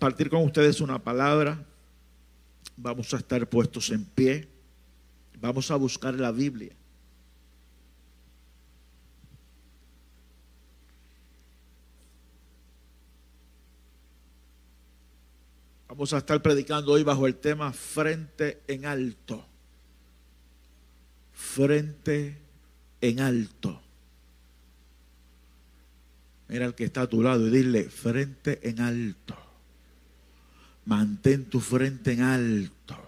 Compartir con ustedes una palabra. Vamos a estar puestos en pie. Vamos a buscar la Biblia. Vamos a estar predicando hoy bajo el tema frente en alto. Frente en alto. Mira al que está a tu lado y dile frente en alto. Mantén tu frente en alto.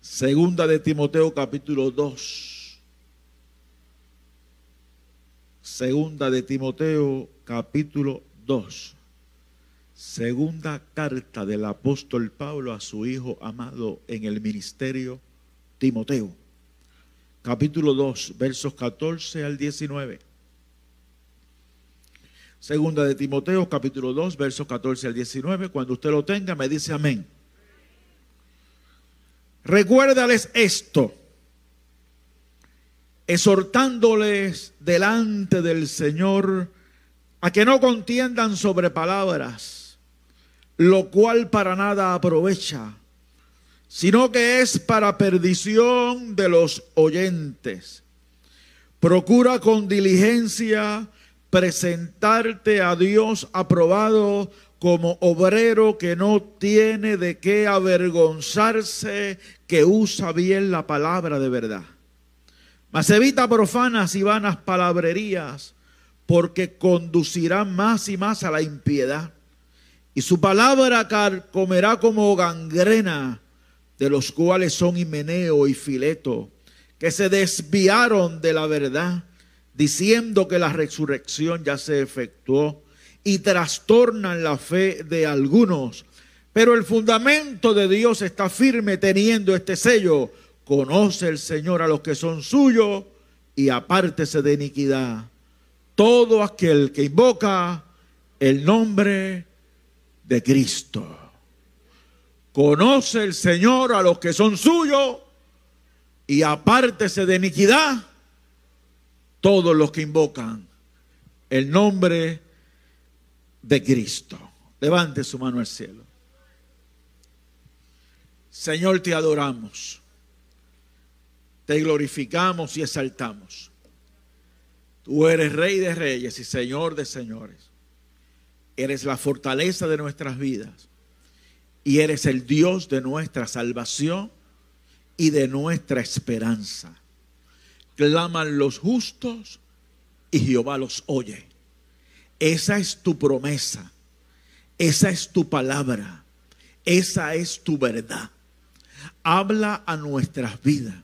Segunda de Timoteo capítulo 2. Segunda de Timoteo capítulo 2. Segunda carta del apóstol Pablo a su hijo amado en el ministerio Timoteo. Capítulo 2, versos 14 al 19. Segunda de Timoteo, capítulo 2, versos 14 al 19. Cuando usted lo tenga, me dice amén. Recuérdales esto, exhortándoles delante del Señor a que no contiendan sobre palabras, lo cual para nada aprovecha, sino que es para perdición de los oyentes. Procura con diligencia presentarte a Dios aprobado como obrero que no tiene de qué avergonzarse, que usa bien la palabra de verdad. Mas evita profanas y vanas palabrerías, porque conducirán más y más a la impiedad. Y su palabra comerá como gangrena, de los cuales son Himeneo y Fileto, que se desviaron de la verdad diciendo que la resurrección ya se efectuó y trastornan la fe de algunos. Pero el fundamento de Dios está firme teniendo este sello. Conoce el Señor a los que son suyos y apártese de iniquidad. Todo aquel que invoca el nombre de Cristo. Conoce el Señor a los que son suyos y apártese de iniquidad todos los que invocan el nombre de Cristo. Levante su mano al cielo. Señor, te adoramos, te glorificamos y exaltamos. Tú eres Rey de Reyes y Señor de Señores. Eres la fortaleza de nuestras vidas y eres el Dios de nuestra salvación y de nuestra esperanza claman los justos y Jehová los oye. Esa es tu promesa, esa es tu palabra, esa es tu verdad. Habla a nuestras vidas.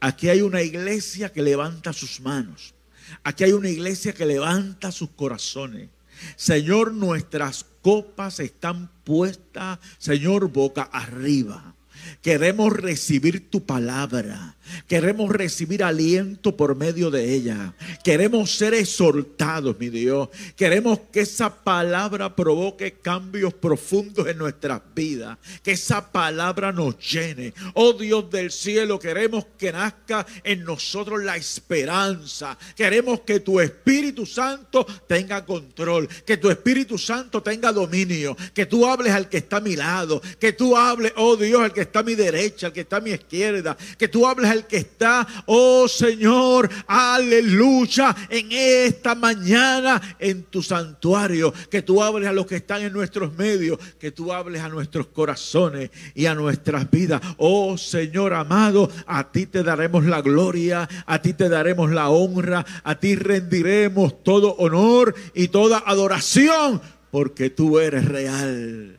Aquí hay una iglesia que levanta sus manos. Aquí hay una iglesia que levanta sus corazones. Señor, nuestras copas están puestas, Señor, boca arriba. Queremos recibir tu palabra. Queremos recibir aliento por medio de ella. Queremos ser exhortados, mi Dios. Queremos que esa palabra provoque cambios profundos en nuestras vidas. Que esa palabra nos llene. Oh Dios del cielo, queremos que nazca en nosotros la esperanza. Queremos que tu Espíritu Santo tenga control. Que tu Espíritu Santo tenga dominio. Que tú hables al que está a mi lado. Que tú hables, oh Dios, al que está a mi derecha, al que está a mi izquierda. Que tú hables al que está, oh Señor, aleluya, en esta mañana en tu santuario. Que tú hables a los que están en nuestros medios, que tú hables a nuestros corazones y a nuestras vidas. Oh Señor amado, a ti te daremos la gloria, a ti te daremos la honra, a ti rendiremos todo honor y toda adoración, porque tú eres real.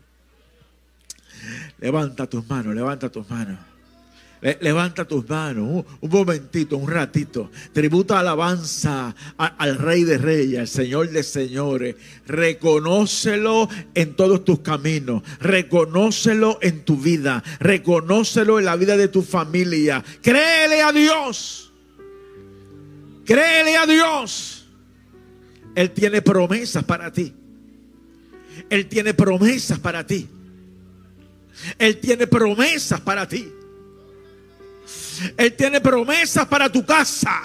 Levanta tus manos, levanta tus manos. Levanta tus manos, un, momentito, un ratito. Tributa alabanza al Rey de Reyes, al Señor de Señores. Reconócelo en todos tus caminos. Reconócelo en tu vida. Reconócelo en la vida de tu familia. Créele a Dios. Créele a Dios. Él tiene promesas para ti. Él tiene promesas para ti. Él tiene promesas para ti. Él tiene promesas para tu casa.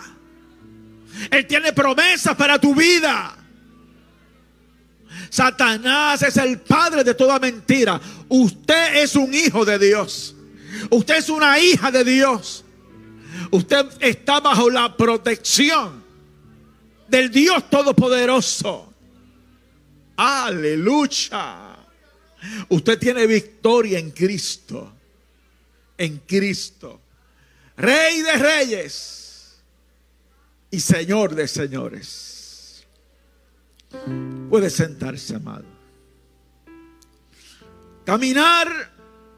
Él tiene promesas para tu vida. Satanás es el padre de toda mentira. Usted es un hijo de Dios. Usted es una hija de Dios. Usted está bajo la protección del Dios Todopoderoso. Aleluya. Usted tiene victoria en Cristo. En Cristo. Rey de reyes y Señor de señores. Puede sentarse, amado. Caminar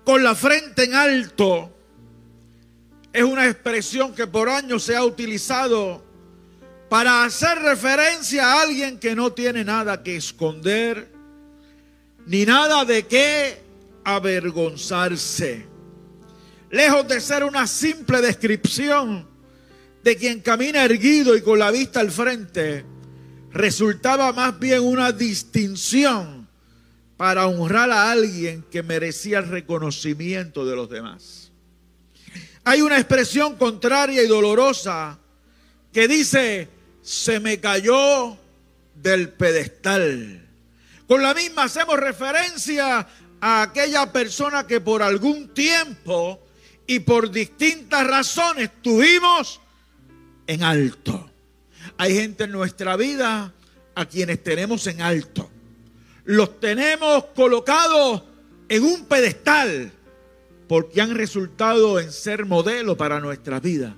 con la frente en alto es una expresión que por años se ha utilizado para hacer referencia a alguien que no tiene nada que esconder, ni nada de qué avergonzarse. Lejos de ser una simple descripción de quien camina erguido y con la vista al frente, resultaba más bien una distinción para honrar a alguien que merecía el reconocimiento de los demás. Hay una expresión contraria y dolorosa que dice, se me cayó del pedestal. Con la misma hacemos referencia a aquella persona que por algún tiempo y por distintas razones tuvimos en alto. Hay gente en nuestra vida a quienes tenemos en alto. Los tenemos colocados en un pedestal porque han resultado en ser modelo para nuestra vida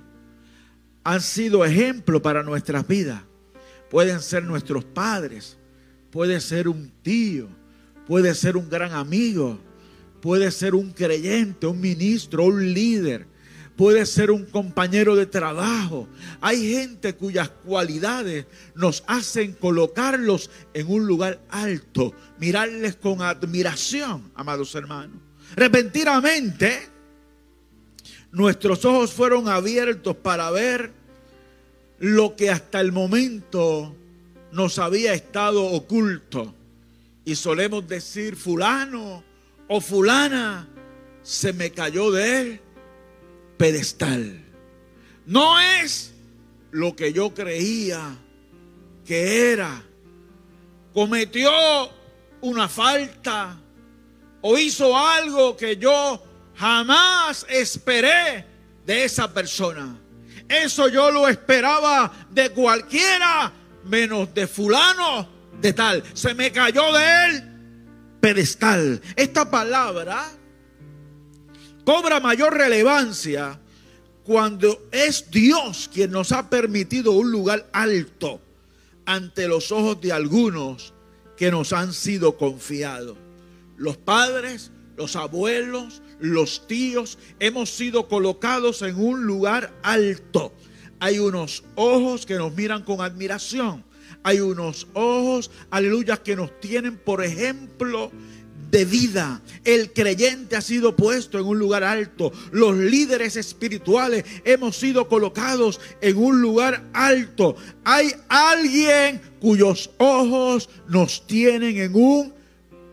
han sido ejemplo para nuestras vidas. Pueden ser nuestros padres, puede ser un tío, puede ser un gran amigo, puede ser un creyente, un ministro, un líder, puede ser un compañero de trabajo. Hay gente cuyas cualidades nos hacen colocarlos en un lugar alto, mirarles con admiración, amados hermanos. Repentinamente, nuestros ojos fueron abiertos para ver lo que hasta el momento nos había estado oculto. Y solemos decir, fulano o fulana se me cayó del pedestal. No es lo que yo creía que era. Cometió una falta o hizo algo que yo jamás esperé de esa persona. Eso yo lo esperaba de cualquiera, menos de fulano de tal. Se me cayó de él pedestal. Esta palabra cobra mayor relevancia cuando es Dios quien nos ha permitido un lugar alto ante los ojos de algunos que nos han sido confiados. Los padres, los abuelos, los tíos, hemos sido colocados en un lugar alto. Hay unos ojos que nos miran con admiración. Hay unos ojos, aleluya, que nos tienen, por ejemplo, de vida. El creyente ha sido puesto en un lugar alto. Los líderes espirituales hemos sido colocados en un lugar alto. Hay alguien cuyos ojos nos tienen en un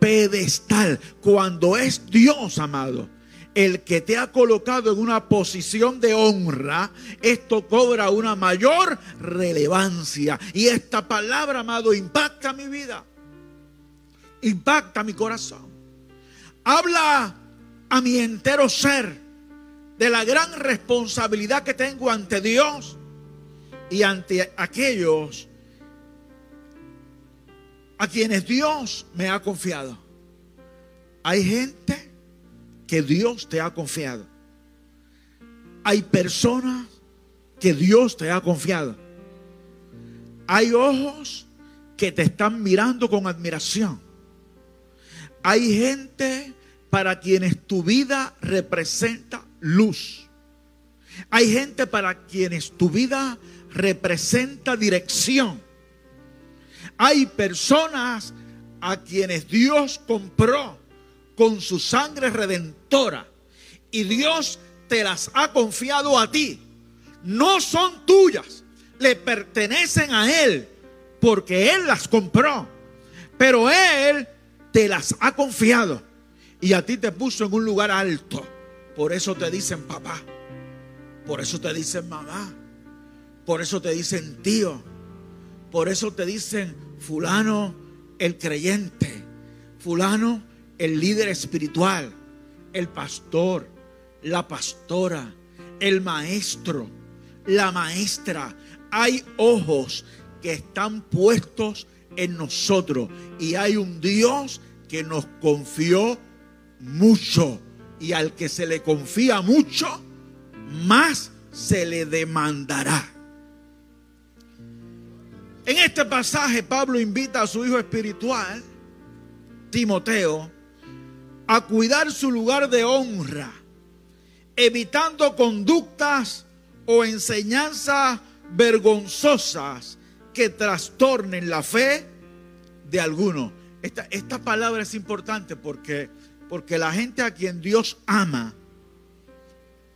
pedestal. Cuando es Dios, amado, el que te ha colocado en una posición de honra, esto cobra una mayor relevancia. Y esta palabra, amado, impacta mi vida. Impacta mi corazón. Habla a mi entero ser de la gran responsabilidad que tengo ante Dios y ante aquellos a quienes Dios me ha confiado. Hay gente que Dios te ha confiado. Hay personas que Dios te ha confiado. Hay ojos que te están mirando con admiración. Hay gente para quienes tu vida representa luz. Hay gente para quienes tu vida representa dirección. Hay personas a quienes Dios compró con su sangre redentora y Dios te las ha confiado a ti. No son tuyas, le pertenecen a Él porque Él las compró. Pero Él te las ha confiado. Y a ti te puso en un lugar alto. Por eso te dicen papá, por eso te dicen mamá, por eso te dicen tío, por eso te dicen fulano el creyente, fulano, el líder espiritual, el pastor, la pastora, el maestro, la maestra. Hay ojos que están puestos en nosotros y hay un Dios que nos confió mucho y al que se le confía mucho, más se le demandará. En este pasaje Pablo invita a su hijo espiritual, Timoteo, a cuidar su lugar de honra, evitando conductas o enseñanzas vergonzosas que trastornen la fe de alguno. Esta, esta palabra es importante porque, porque la gente a quien Dios ama,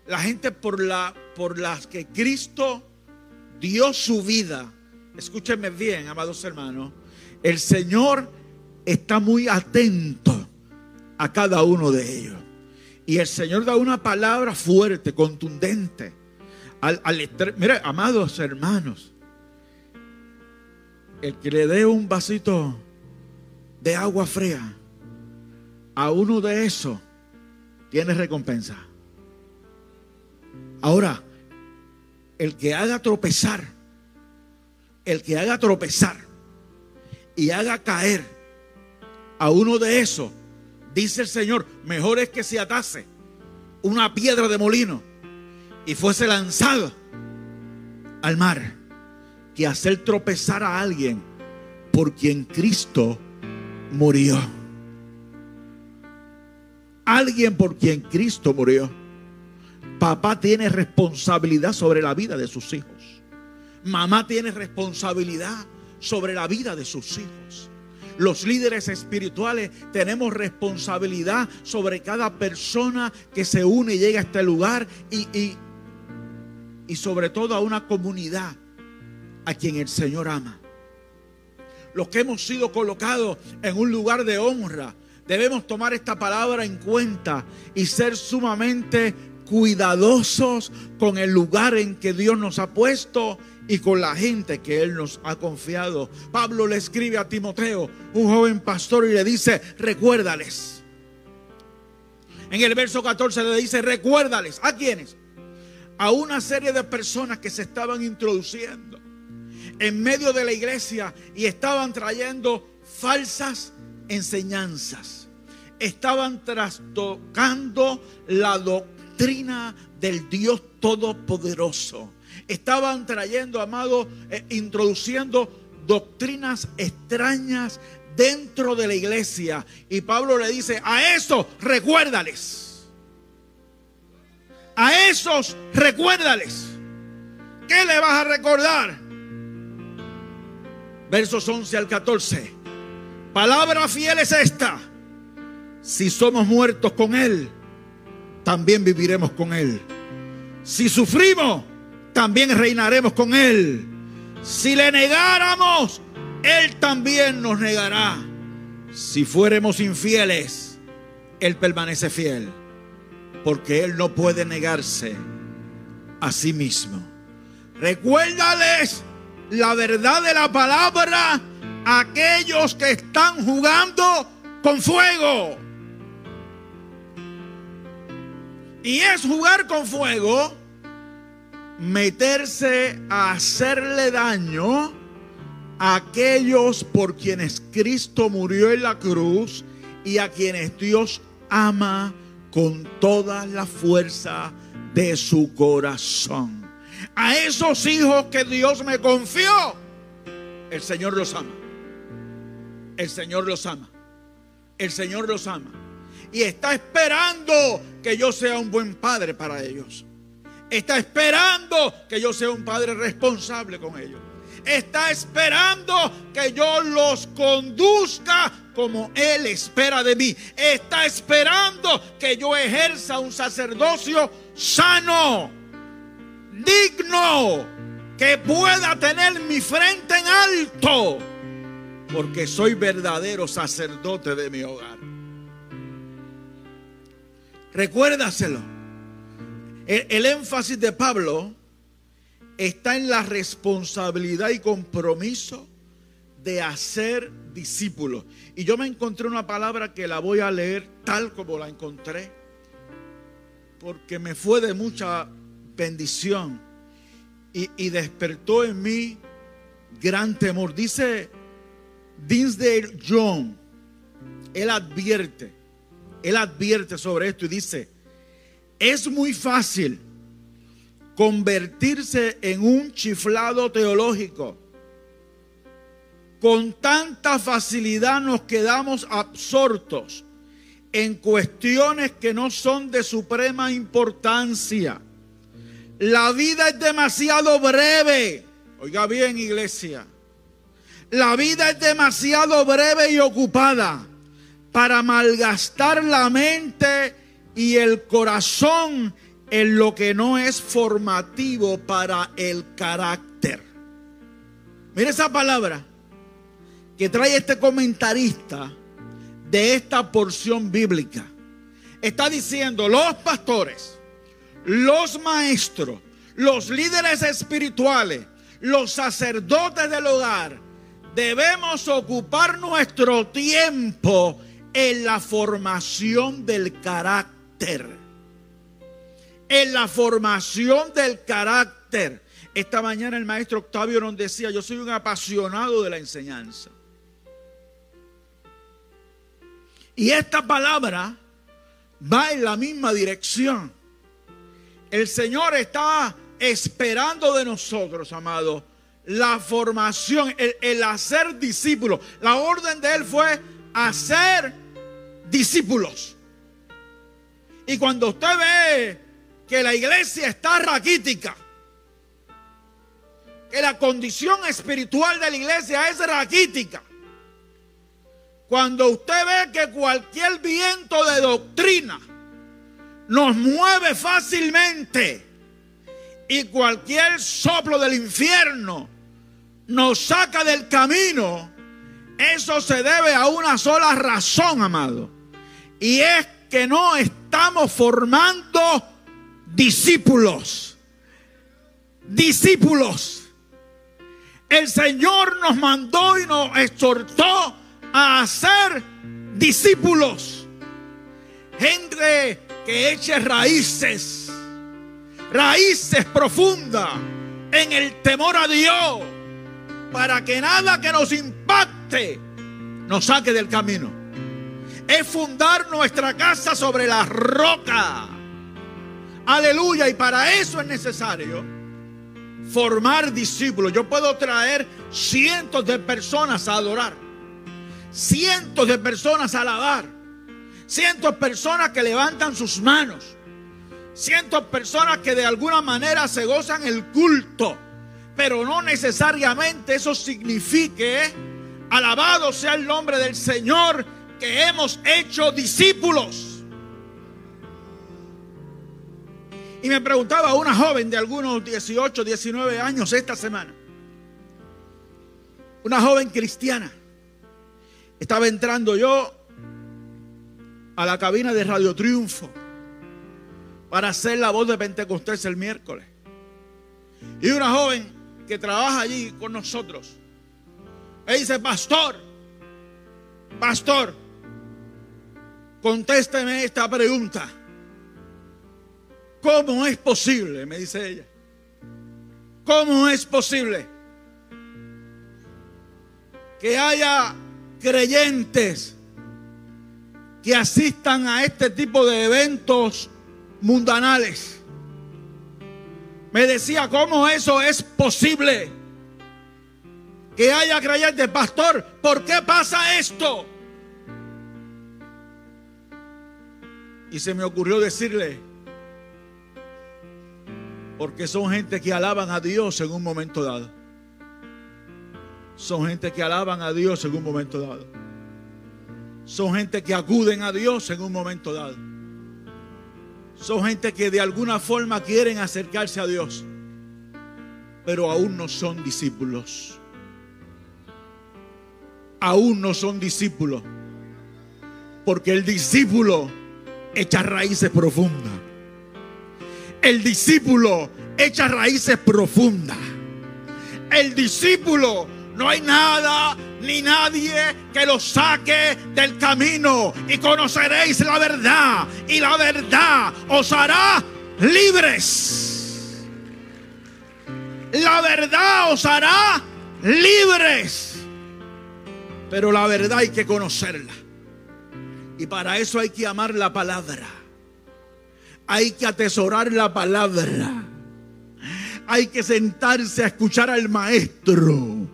la gente por, la, por las que Cristo dio su vida, escúchenme bien, amados hermanos, el Señor está muy atento a cada uno de ellos. Y el Señor da una palabra fuerte, contundente. Al, mire, amados hermanos, el que le dé un vasito de agua fría a uno de esos, tiene recompensa. Ahora, el que haga tropezar, el que haga tropezar y haga caer a uno de esos, dice el Señor, mejor es que se atase una piedra de molino y fuese lanzado al mar que hacer tropezar a alguien por quien Cristo murió. Alguien por quien Cristo murió. Papá tiene responsabilidad sobre la vida de sus hijos. Mamá tiene responsabilidad sobre la vida de sus hijos. Los líderes espirituales tenemos responsabilidad sobre cada persona que se une y llega a este lugar y, y, y sobre todo a una comunidad a quien el Señor ama. Los que hemos sido colocados en un lugar de honra, debemos tomar esta palabra en cuenta y ser sumamente cuidadosos con el lugar en que Dios nos ha puesto y con la gente que Él nos ha confiado. Pablo le escribe a Timoteo, un joven pastor, y le dice, recuérdales. En el verso 14 le dice, recuérdales. ¿A quiénes? A una serie de personas que se estaban introduciendo en medio de la iglesia y estaban trayendo falsas enseñanzas. Estaban trastocando la doctrina del Dios Todopoderoso. Estaban trayendo, amado, eh, introduciendo doctrinas extrañas dentro de la iglesia. Y Pablo le dice, a eso recuérdales. A esos recuérdales. ¿Qué le vas a recordar? versos 11 al 14. Palabra fiel es esta. Si somos muertos con Él, también viviremos con Él. Si sufrimos, también reinaremos con Él. Si le negáramos, Él también nos negará. Si fuéramos infieles, Él permanece fiel. Porque Él no puede negarse a sí mismo. Recuérdales la verdad de la palabra a aquellos que están jugando con fuego. Y es jugar con fuego, meterse a hacerle daño a aquellos por quienes Cristo murió en la cruz y a quienes Dios ama con toda la fuerza de su corazón a esos hijos que Dios me confió, el Señor los ama. El Señor los ama. El Señor los ama. Y está esperando que yo sea un buen padre para ellos. Está esperando que yo sea un padre responsable con ellos. Está esperando que yo los conduzca como Él espera de mí. Está esperando que yo ejerza un sacerdocio sano digno que pueda tener mi frente en alto, porque soy verdadero sacerdote de mi hogar. Recuérdaselo. El, énfasis de Pablo está en la responsabilidad y compromiso de hacer discípulos. Y yo me encontré una palabra que la voy a leer tal como la encontré, porque me fue de mucha bendición y, y despertó en mí gran temor. Dice Dinsdale John, él advierte, él advierte sobre esto y dice, es muy fácil convertirse en un chiflado teológico. Con tanta facilidad nos quedamos absortos en cuestiones que no son de suprema importancia. La vida es demasiado breve. Oiga bien, iglesia. La vida es demasiado breve y ocupada para malgastar la mente y el corazón en lo que no es formativo para el carácter. Mire esa palabra que trae este comentarista de esta porción bíblica. Está diciendo, los pastores, los maestros, los líderes espirituales, los sacerdotes del hogar, debemos ocupar nuestro tiempo en la formación del carácter en la formación del carácter. Esta mañana el maestro Octavio nos decía, yo soy un apasionado de la enseñanza. Y esta palabra va en la misma dirección. El Señor está esperando de nosotros, amados, la formación, el, el hacer discípulos. La orden de Él fue hacer discípulos. Y cuando usted ve que la iglesia está raquítica. Que la condición espiritual de la iglesia es raquítica. Cuando usted ve que cualquier viento de doctrina nos mueve fácilmente y cualquier soplo del infierno nos saca del camino, eso se debe a una sola razón, amado. Y es que no estamos formando discípulos. Discípulos. El Señor nos mandó y nos exhortó a hacer discípulos. Gente que eche raíces. Raíces profundas en el temor a Dios. Para que nada que nos impacte nos saque del camino. Es fundar nuestra casa sobre la roca Aleluya. Y para eso es necesario formar discípulos. Yo puedo traer cientos de personas a adorar. Cientos de personas a alabar. Cientos de personas que levantan sus manos. Cientos de personas que de alguna manera se gozan el culto. Pero no necesariamente eso signifique, alabado sea el nombre del Señor, que hemos hecho discípulos. Y me preguntaba una joven de algunos 18, 19 años esta semana. Una joven cristiana. Estaba entrando yo a la cabina de Radio Triunfo para hacer la voz de Pentecostés el miércoles. Y una joven que trabaja allí con nosotros. Me dice, pastor, pastor, contésteme esta pregunta. ¿Cómo es posible? Me dice ella. ¿Cómo es posible que haya creyentes que asistan a este tipo de eventos mundanales? Me decía, ¿cómo eso es posible? Que haya creyentes, pastor, ¿por qué pasa esto? Y se me ocurrió decirle, porque son gente que alaban a Dios en un momento dado. Son gente que alaban a Dios en un momento dado. Son gente que acuden a Dios en un momento dado. Son gente que de alguna forma quieren acercarse a Dios, pero aún no son discípulos. Aún no son discípulos. Porque el discípulo echa raíces profundas el discípulo echa raíces profundas. El discípulo no hay nada ni nadie que los saque del camino. Y conoceréis la verdad, y la verdad os hará libres. La verdad os hará libres. Pero la verdad hay que conocerla. Y para eso hay que amar la palabra. Hay que atesorar la palabra. Hay que sentarse a escuchar al maestro.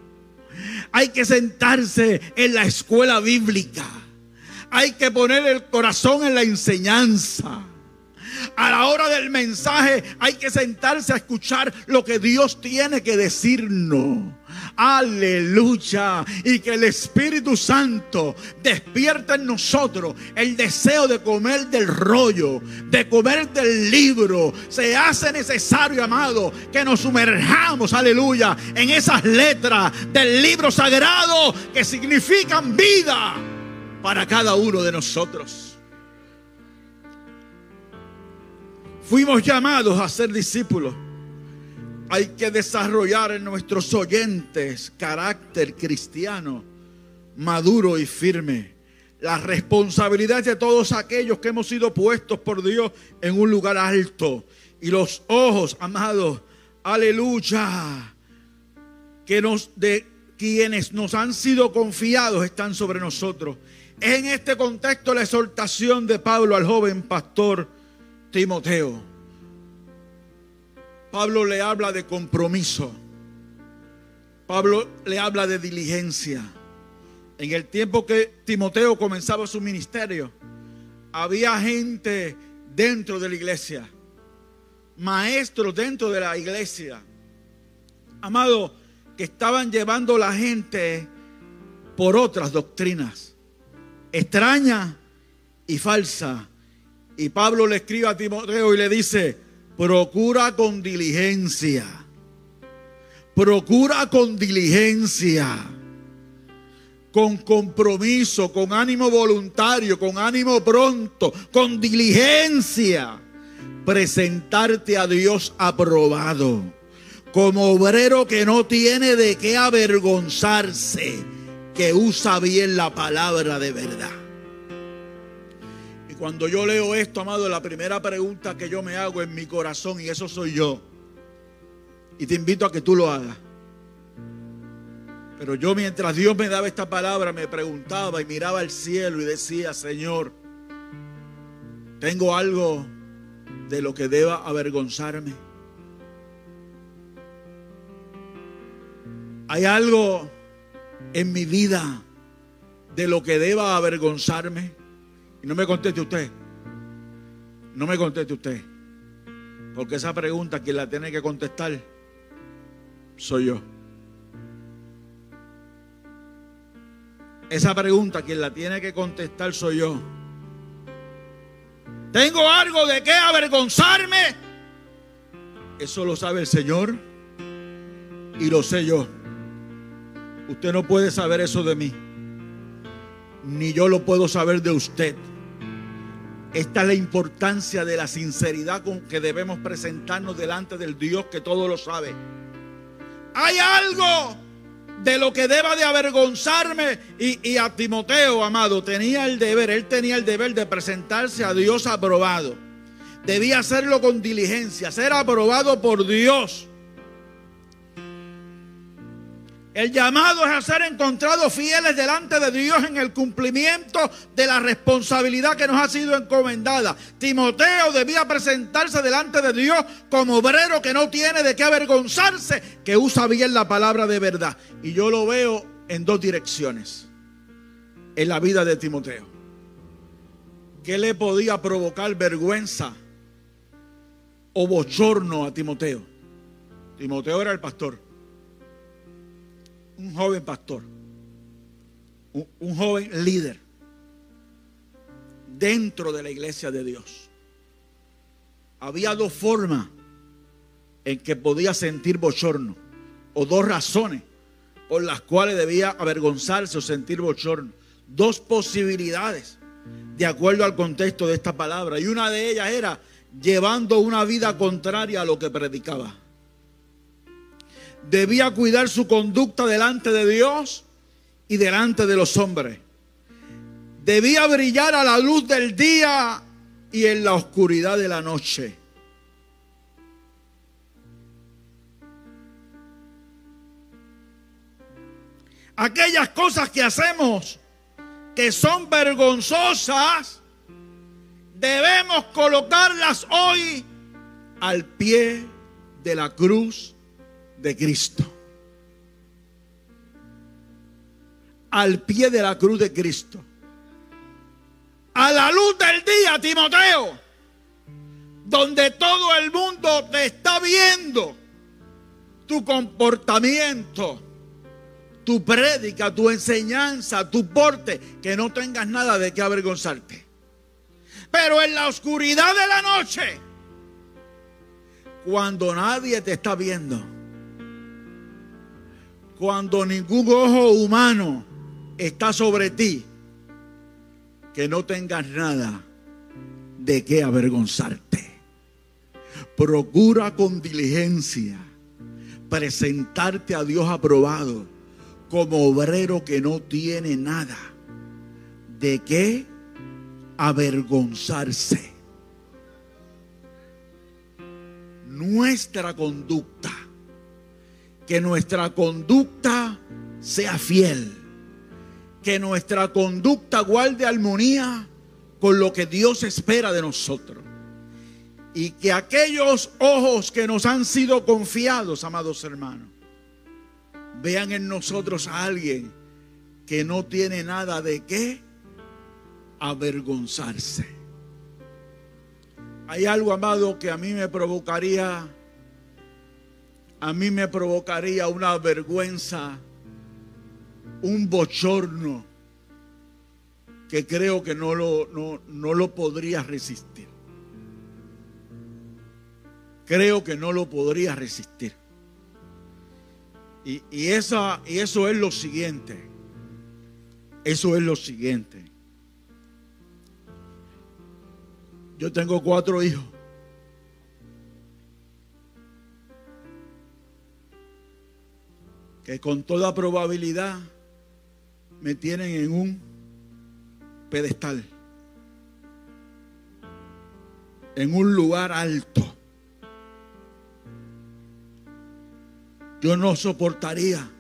Hay que sentarse en la escuela bíblica. Hay que poner el corazón en la enseñanza. A la hora del mensaje hay que sentarse a escuchar lo que Dios tiene que decirnos. Aleluya. Y que el Espíritu Santo despierta en nosotros el deseo de comer del rollo, de comer del libro. Se hace necesario, amado, que nos sumerjamos, aleluya, en esas letras del libro sagrado que significan vida para cada uno de nosotros. Fuimos llamados a ser discípulos. Hay que desarrollar en nuestros oyentes carácter cristiano, maduro y firme. La responsabilidad de todos aquellos que hemos sido puestos por Dios en un lugar alto. Y los ojos, amados, aleluya, que nos de quienes nos han sido confiados están sobre nosotros. Es en este contexto la exhortación de Pablo al joven pastor Timoteo. Pablo le habla de compromiso. Pablo le habla de diligencia. En el tiempo que Timoteo comenzaba su ministerio, había gente dentro de la iglesia, maestros dentro de la iglesia, amado, que estaban llevando la gente por otras doctrinas, extrañas y falsas y Pablo le escribe a Timoteo y le dice, procura con diligencia, procura con diligencia, con compromiso, con ánimo voluntario, con ánimo pronto, con diligencia, presentarte a Dios aprobado, como obrero que no tiene de qué avergonzarse, que usa bien la palabra de verdad. Cuando yo leo esto, amado, la primera pregunta que yo me hago en mi corazón, y eso soy yo, y te invito a que tú lo hagas. Pero yo mientras Dios me daba esta palabra, me preguntaba y miraba al cielo y decía, Señor, ¿tengo algo de lo que deba avergonzarme? ¿Hay algo en mi vida de lo que deba avergonzarme? Y no me conteste usted. No me conteste usted. Porque esa pregunta quien la tiene que contestar soy yo. Esa pregunta quien la tiene que contestar soy yo. ¿Tengo algo de qué avergonzarme? Eso lo sabe el Señor y lo sé yo. Usted no puede saber eso de mí, ni yo lo puedo saber de usted. Esta es la importancia de la sinceridad con que debemos presentarnos delante del Dios que todo lo sabe. Hay algo de lo que deba de avergonzarme. Y, a Timoteo, amado, tenía el deber, él tenía el deber de presentarse a Dios aprobado. Debía hacerlo con diligencia, ser aprobado por Dios. El llamado es a ser encontrados fieles delante de Dios en el cumplimiento de la responsabilidad que nos ha sido encomendada. Timoteo debía presentarse delante de Dios como obrero que no tiene de qué avergonzarse, que usa bien la palabra de verdad. Y yo lo veo en dos direcciones en la vida de Timoteo. ¿Qué le podía provocar vergüenza o bochorno a Timoteo? Timoteo era el pastor un joven pastor, un, joven líder dentro de la iglesia de Dios. Había dos formas en que podía sentir bochorno, o dos razones por las cuales debía avergonzarse o sentir bochorno. Dos posibilidades, de acuerdo al contexto de esta palabra. Y una de ellas era llevando una vida contraria a lo que predicaba debía cuidar su conducta delante de Dios y delante de los hombres. Debía brillar a la luz del día y en la oscuridad de la noche. Aquellas cosas que hacemos que son vergonzosas, debemos colocarlas hoy al pie de la cruz de Cristo. Al pie de la cruz de Cristo. A la luz del día, Timoteo, donde todo el mundo te está viendo tu comportamiento, tu prédica, tu enseñanza, tu porte, que no tengas nada de qué avergonzarte. Pero en la oscuridad de la noche, cuando nadie te está viendo, cuando ningún ojo humano está sobre ti, que no tengas nada de qué avergonzarte. Procura con diligencia presentarte a Dios aprobado como obrero que no tiene nada de qué avergonzarse. nuestra conducta. Que nuestra conducta sea fiel. Que nuestra conducta guarde armonía con lo que Dios espera de nosotros. Y que aquellos ojos que nos han sido confiados, amados hermanos, vean en nosotros a alguien que no tiene nada de qué avergonzarse. Hay algo, amado, que a mí me provocaría, a mí me provocaría una vergüenza, un bochorno, que creo que no lo, no, lo podría resistir. Creo que no lo podría resistir. Y, y, esa, y eso es lo siguiente. Eso es lo siguiente. Yo tengo cuatro hijos. Que con toda probabilidad me tienen en un pedestal. En un lugar alto. Yo no soportaría.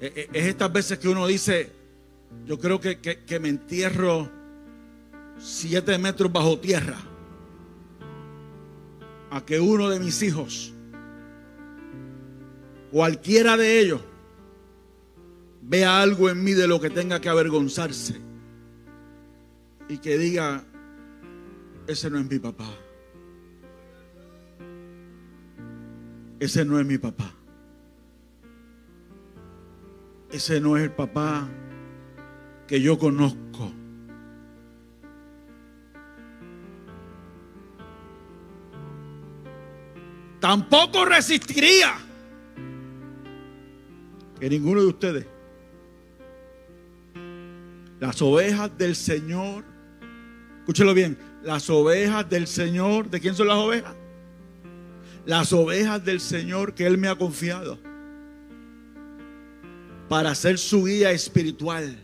E, e, es estas veces que uno dice, yo creo que, que me entierro siete metros bajo tierra a que uno de mis hijos, cualquiera de ellos, vea algo en mí de lo que tenga que avergonzarse y que diga, ese no es mi papá. Ese no es mi papá. Ese no es el papá que yo conozco. tampoco resistiría que ninguno de ustedes, las ovejas del Señor, escúchelo bien, las ovejas del Señor, ¿de quién son las ovejas? Las ovejas del Señor que Él me ha confiado para ser su guía espiritual.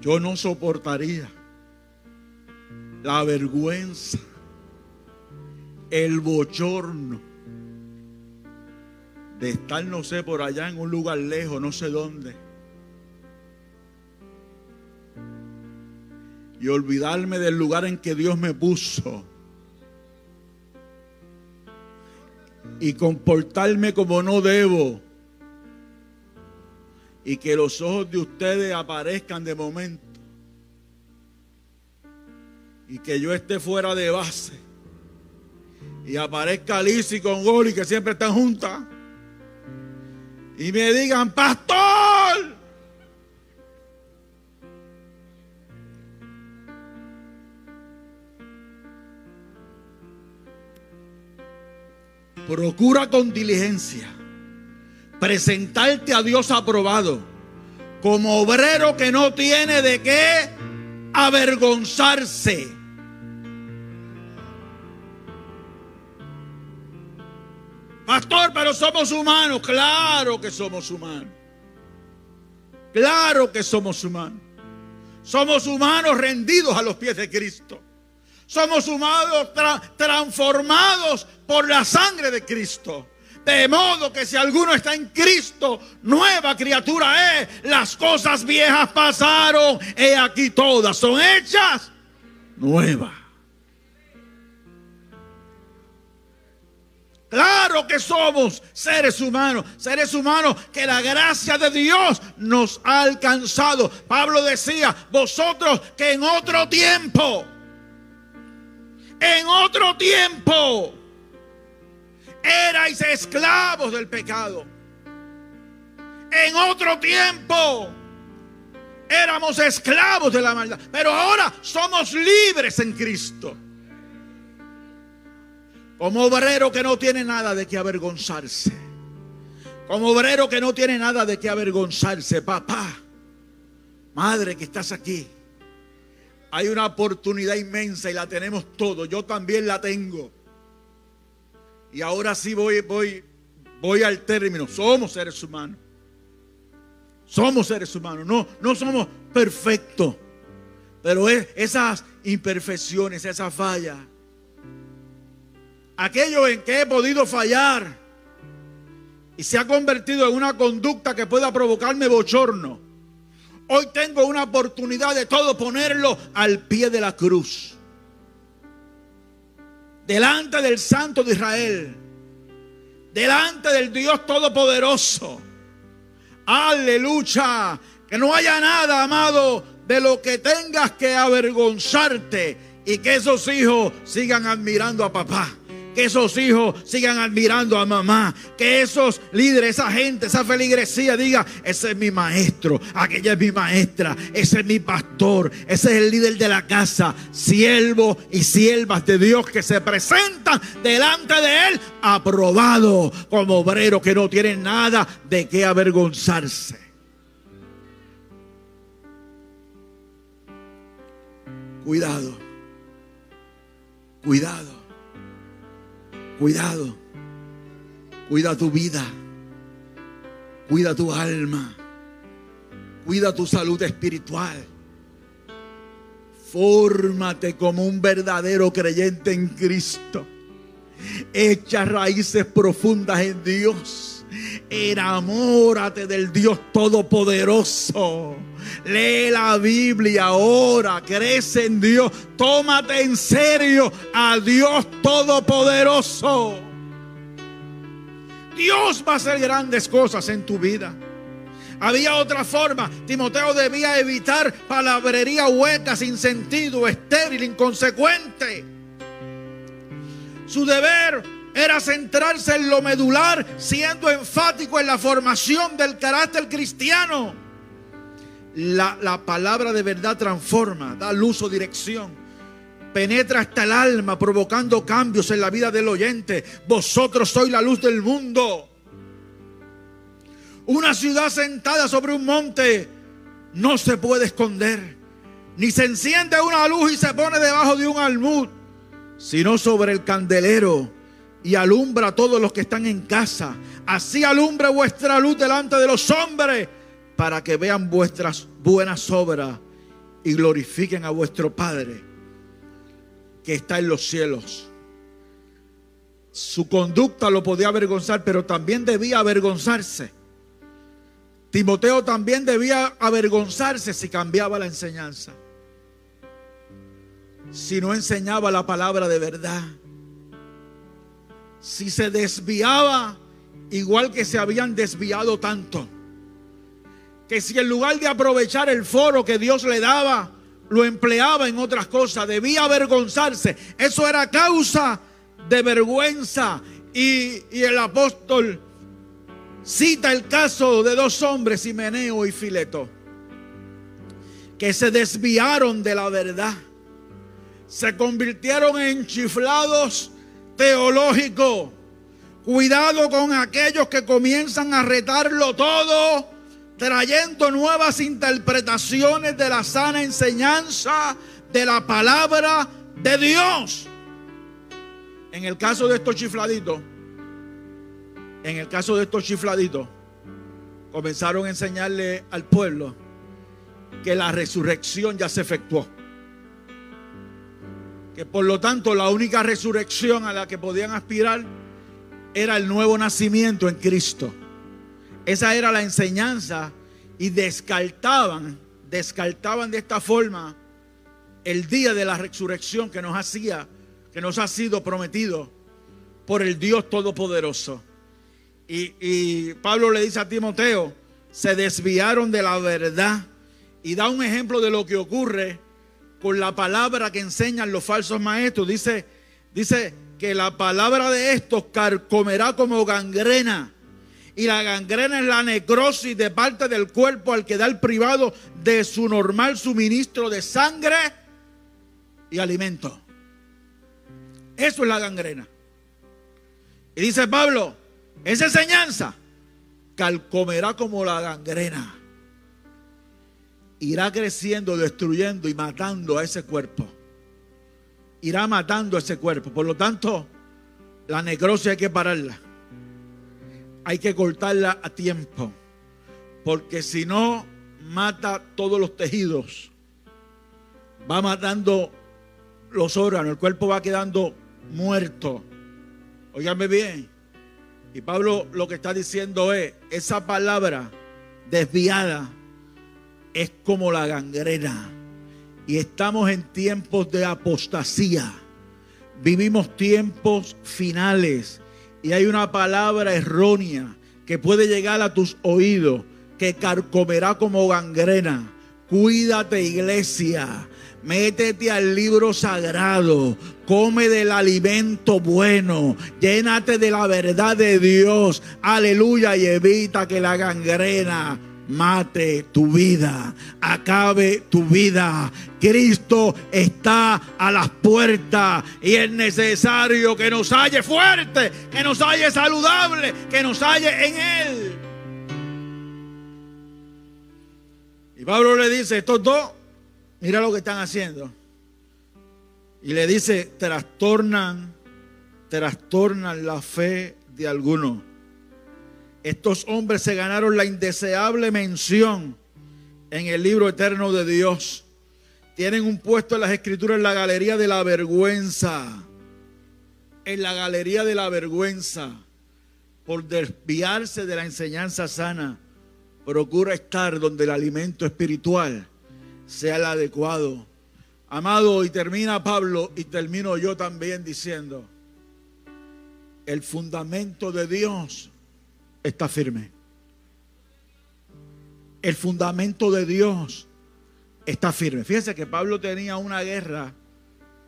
Yo no soportaría la vergüenza el bochorno de estar, no sé, por allá en un lugar lejos, no sé dónde. Y olvidarme del lugar en que Dios me puso. Y comportarme como no debo. Y que los ojos de ustedes aparezcan de momento. Y que yo esté fuera de base y aparezca Liz con Goli que siempre están juntas y me digan, pastor, procura con diligencia presentarte a Dios aprobado como obrero que no tiene de qué avergonzarse Pastor, pero somos humanos. Claro que somos humanos. Claro que somos humanos. Somos humanos rendidos a los pies de Cristo. Somos humanos transformados por la sangre de Cristo. De modo que si alguno está en Cristo, nueva criatura es. Las cosas viejas pasaron. He aquí todas son hechas nuevas. Claro que somos seres humanos, seres humanos que la gracia de Dios nos ha alcanzado. Pablo decía, vosotros que en otro tiempo, en otro tiempo, erais esclavos del pecado. En otro tiempo éramos esclavos de la maldad, pero ahora somos libres en Cristo. Como obrero que no tiene nada de qué avergonzarse. Como obrero que no tiene nada de qué avergonzarse. Papá, madre que estás aquí. Hay una oportunidad inmensa y la tenemos todos. Yo también la tengo. Y ahora sí voy, voy, voy al término. Somos seres humanos. Somos seres humanos. No, no somos perfectos. Pero esas imperfecciones, esas fallas aquello en que he podido fallar y se ha convertido en una conducta que pueda provocarme bochorno. Hoy tengo una oportunidad de todo ponerlo al pie de la cruz. Delante del Santo de Israel. Delante del Dios Todopoderoso. Aleluya. Que no haya nada, amado, de lo que tengas que avergonzarte y que esos hijos sigan admirando a papá que esos hijos sigan admirando a mamá, que esos líderes, esa gente, esa feligresía diga, ese es mi maestro, aquella es mi maestra, ese es mi pastor, ese es el líder de la casa, siervo y siervas de Dios que se presentan delante de él, aprobado como obrero que no tiene nada de qué avergonzarse. Cuidado, cuidado. Cuidado. Cuida tu vida. Cuida tu alma. Cuida tu salud espiritual. Fórmate como un verdadero creyente en Cristo. Echa raíces profundas en Dios. Enamórate del Dios Todopoderoso. Lee la Biblia ahora. Crece en Dios. Tómate en serio a Dios Todopoderoso. Dios va a hacer grandes cosas en tu vida. Había otra forma. Timoteo debía evitar palabrería hueca, sin sentido, estéril, inconsecuente. Su deber era centrarse en lo medular, siendo enfático en la formación del carácter cristiano. La, palabra de verdad transforma, da luz o dirección. Penetra hasta el alma, provocando cambios en la vida del oyente. Vosotros sois la luz del mundo. Una ciudad sentada sobre un monte no se puede esconder. Ni se enciende una luz y se pone debajo de un almud, sino sobre el candelero y alumbra a todos los que están en casa. Así alumbra vuestra luz delante de los hombres para que vean vuestras buenas obras y glorifiquen a vuestro Padre que está en los cielos. Su conducta lo podía avergonzar, pero también debía avergonzarse. Timoteo también debía avergonzarse si cambiaba la enseñanza. Si no enseñaba la palabra de verdad si se desviaba igual que se habían desviado tanto. Que si en lugar de aprovechar el foro que Dios le daba, lo empleaba en otras cosas, debía avergonzarse. Eso era causa de vergüenza. Y, y el apóstol cita el caso de dos hombres, Himeneo y Fileto, que se desviaron de la verdad. Se convirtieron en chiflados teológico. Cuidado con aquellos que comienzan a retarlo todo, trayendo nuevas interpretaciones de la sana enseñanza de la palabra de Dios. En el caso de estos chifladitos, en el caso de estos chifladitos, comenzaron a enseñarle al pueblo que la resurrección ya se efectuó. Que por lo tanto la única resurrección a la que podían aspirar era el nuevo nacimiento en Cristo. Esa era la enseñanza y descartaban, descartaban de esta forma el día de la resurrección que nos hacía, que nos ha sido prometido por el Dios Todopoderoso. Y, y Pablo le dice a Timoteo, se desviaron de la verdad y da un ejemplo de lo que ocurre con la palabra que enseñan los falsos maestros. Dice, dice que la palabra de estos carcomerá como gangrena. Y la gangrena es la necrosis de parte del cuerpo al quedar privado de su normal suministro de sangre y alimento. Eso es la gangrena. Y dice Pablo, esa enseñanza calcomerá como la gangrena. Irá creciendo, destruyendo y matando a ese cuerpo. Irá matando a ese cuerpo. Por lo tanto, la necrosis hay que pararla. Hay que cortarla a tiempo. Porque si no, mata todos los tejidos. Va matando los órganos. El cuerpo va quedando muerto. Óigame bien. Y Pablo lo que está diciendo es, esa palabra desviada es como la gangrena. Y estamos en tiempos de apostasía. Vivimos tiempos finales. Y hay una palabra errónea que puede llegar a tus oídos, que carcomerá como gangrena. Cuídate iglesia. Métete al libro sagrado, come del alimento bueno, llénate de la verdad de Dios, aleluya, y evita que la gangrena mate tu vida, acabe tu vida. Cristo está a las puertas y es necesario que nos halle fuerte, que nos halle saludable, que nos halle en Él. Y Pablo le dice, estos dos Mira lo que están haciendo. Y le dice, trastornan, trastornan la fe de algunos. Estos hombres se ganaron la indeseable mención en el libro eterno de Dios. Tienen un puesto en las escrituras en la galería de la vergüenza. En la galería de la vergüenza. Por desviarse de la enseñanza sana. Procura estar donde el alimento espiritual sea el adecuado. Amado, y termina Pablo y termino yo también diciendo, el fundamento de Dios está firme. El fundamento de Dios está firme. Fíjense que Pablo tenía una guerra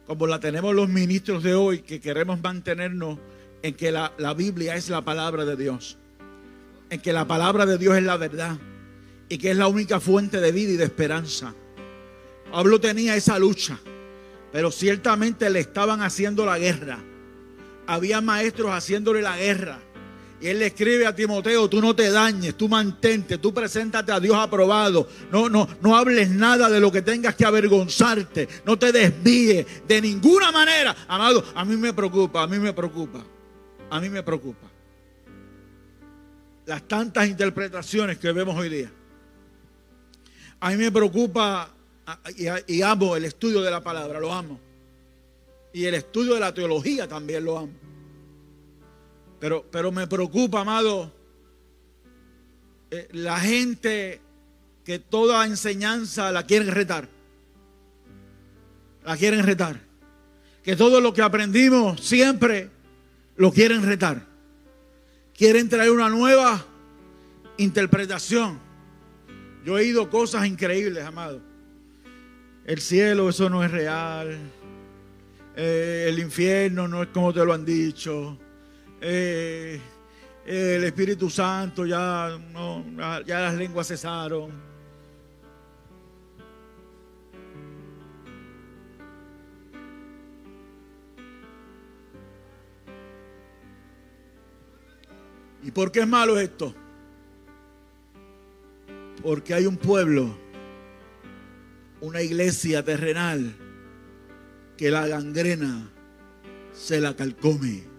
como la tenemos los ministros de hoy, que queremos mantenernos en que la, la Biblia es la palabra de Dios, en que la palabra de Dios es la verdad y que es la única fuente de vida y de esperanza. Pablo tenía esa lucha, pero ciertamente le estaban haciendo la guerra. Había maestros haciéndole la guerra. Y él le escribe a Timoteo, tú no te dañes, tú mantente, tú preséntate a Dios aprobado. No, no, no hables nada de lo que tengas que avergonzarte. No te desvíes de ninguna manera. Amado, a mí me preocupa, a mí me preocupa. A mí me preocupa. Las tantas interpretaciones que vemos hoy día. A mí me preocupa y, amo el estudio de la palabra, lo amo. Y el estudio de la teología también lo amo. Pero, pero me preocupa, amado, eh, la gente que toda enseñanza la quieren retar. La quieren retar. Que todo lo que aprendimos siempre lo quieren retar. Quieren traer una nueva interpretación. Yo he oído cosas increíbles, amado. El cielo, eso no es real. Eh, el infierno no es como te lo han dicho. Eh, el Espíritu Santo ya, ya las lenguas cesaron. ¿Y por qué es malo esto? Porque hay un pueblo una iglesia terrenal que la gangrena se la calcome.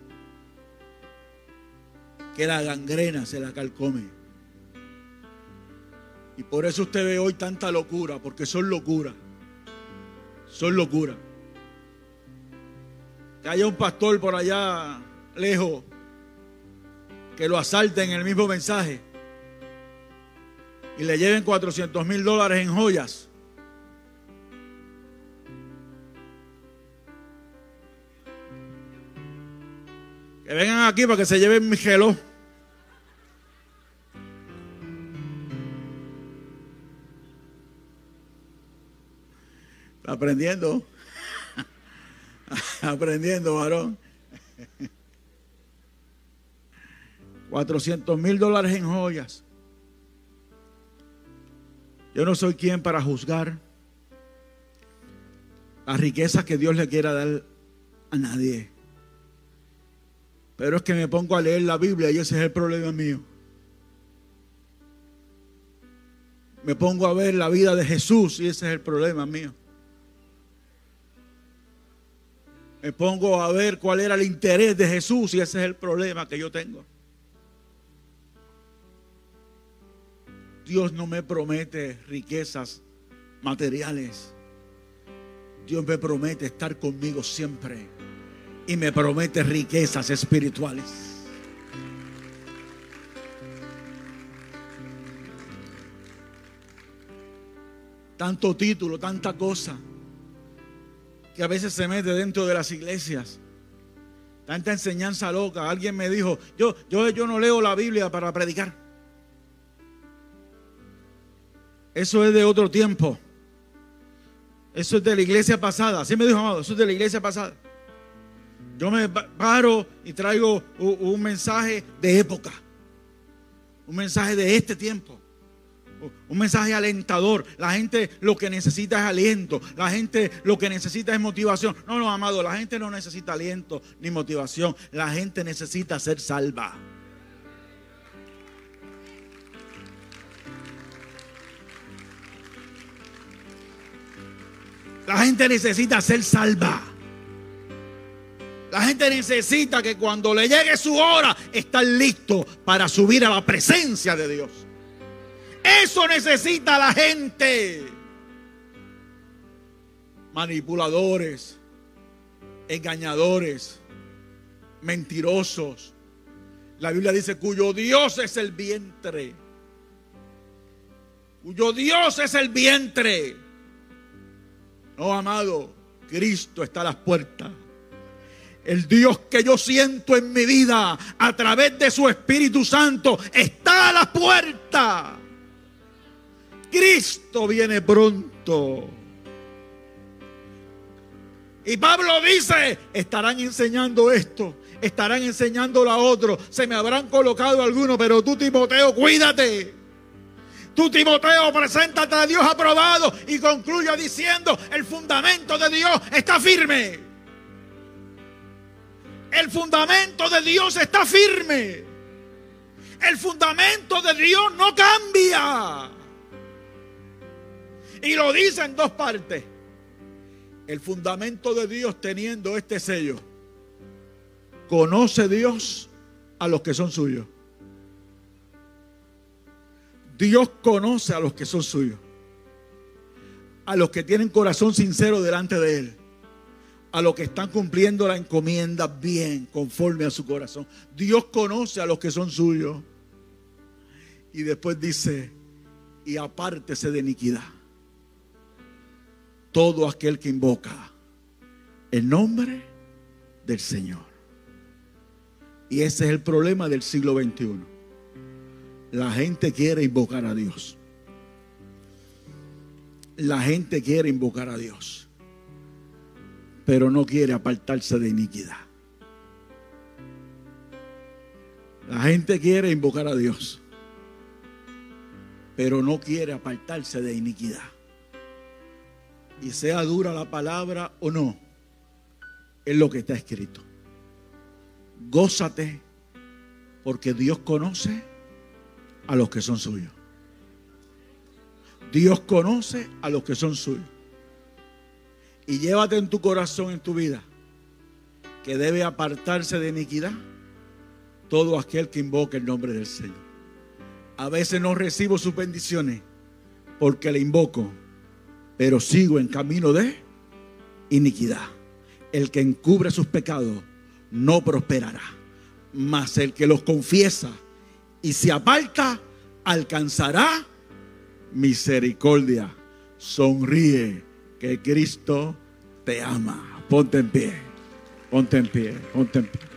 Que la gangrena se la calcome. Y por eso usted ve hoy tanta locura, porque son locura. Son locura. Que haya un pastor por allá lejos que lo asalte en el mismo mensaje y le lleven 400 mil dólares en joyas. Aquí para que se lleven mi gelo. aprendiendo. aprendiendo, varón. 400 mil dólares en joyas. Yo no soy quien para juzgar las riquezas que Dios le quiera dar a nadie. Pero es que me pongo a leer la Biblia y ese es el problema mío. Me pongo a ver la vida de Jesús y ese es el problema mío. Me pongo a ver cuál era el interés de Jesús y ese es el problema que yo tengo. Dios no me promete riquezas materiales. Dios me promete estar conmigo siempre. Y me promete riquezas espirituales. Tanto título, tanta cosa que a veces se mete dentro de las iglesias. Tanta enseñanza loca. Alguien me dijo, yo, yo, yo no leo la Biblia para predicar. Eso es de otro tiempo. Eso es de la iglesia pasada. Así me dijo Amado, eso es de la iglesia pasada. Yo me paro y traigo un mensaje de época. Un mensaje de este tiempo. Un mensaje alentador. La gente lo que necesita es aliento. La gente lo que necesita es motivación. No, no, amado, la gente no necesita aliento ni motivación. La gente necesita ser salva. La gente necesita ser salva. La gente necesita que cuando le llegue su hora, estar listo para subir a la presencia de Dios. Eso necesita la gente. Manipuladores, engañadores, mentirosos. La Biblia dice cuyo Dios es el vientre. Cuyo Dios es el vientre. No, amado, Cristo está a las puertas. El Dios que yo siento en mi vida a través de su Espíritu Santo está a la puerta. Cristo viene pronto. Y Pablo dice, estarán enseñando esto, estarán enseñando a otro, se me habrán colocado algunos, pero tú Timoteo, cuídate. Tú, Timoteo, preséntate a Dios aprobado y concluye diciendo, el fundamento de Dios está firme. El fundamento de Dios está firme. El fundamento de Dios no cambia. Y lo dice en dos partes. El fundamento de Dios teniendo este sello. Conoce Dios a los que son suyos. Dios conoce a los que son suyos, a los que tienen corazón sincero delante de Él, a los que están cumpliendo la encomienda bien, conforme a su corazón. Dios conoce a los que son suyos. Y después dice, y apártese de iniquidad. Todo aquel que invoca el nombre del Señor. Y ese es el problema del siglo XXI. La gente quiere invocar a Dios. La gente quiere invocar a Dios. Pero no quiere apartarse de iniquidad. La gente quiere invocar a Dios. Pero no quiere apartarse de iniquidad. Y sea dura la palabra o no, es lo que está escrito. Gózate porque Dios conoce a los que son suyos. Dios conoce a los que son suyos. Y llévate en tu corazón, en tu vida, que debe apartarse de iniquidad todo aquel que invoca el nombre del Señor. A veces no recibo sus bendiciones porque le invoco, pero sigo en camino de iniquidad. El que encubre sus pecados no prosperará, mas el que los confiesa y se aparta alcanzará misericordia. Sonríe que Cristo te ama. Ponte en pie, ponte en pie, ponte en pie.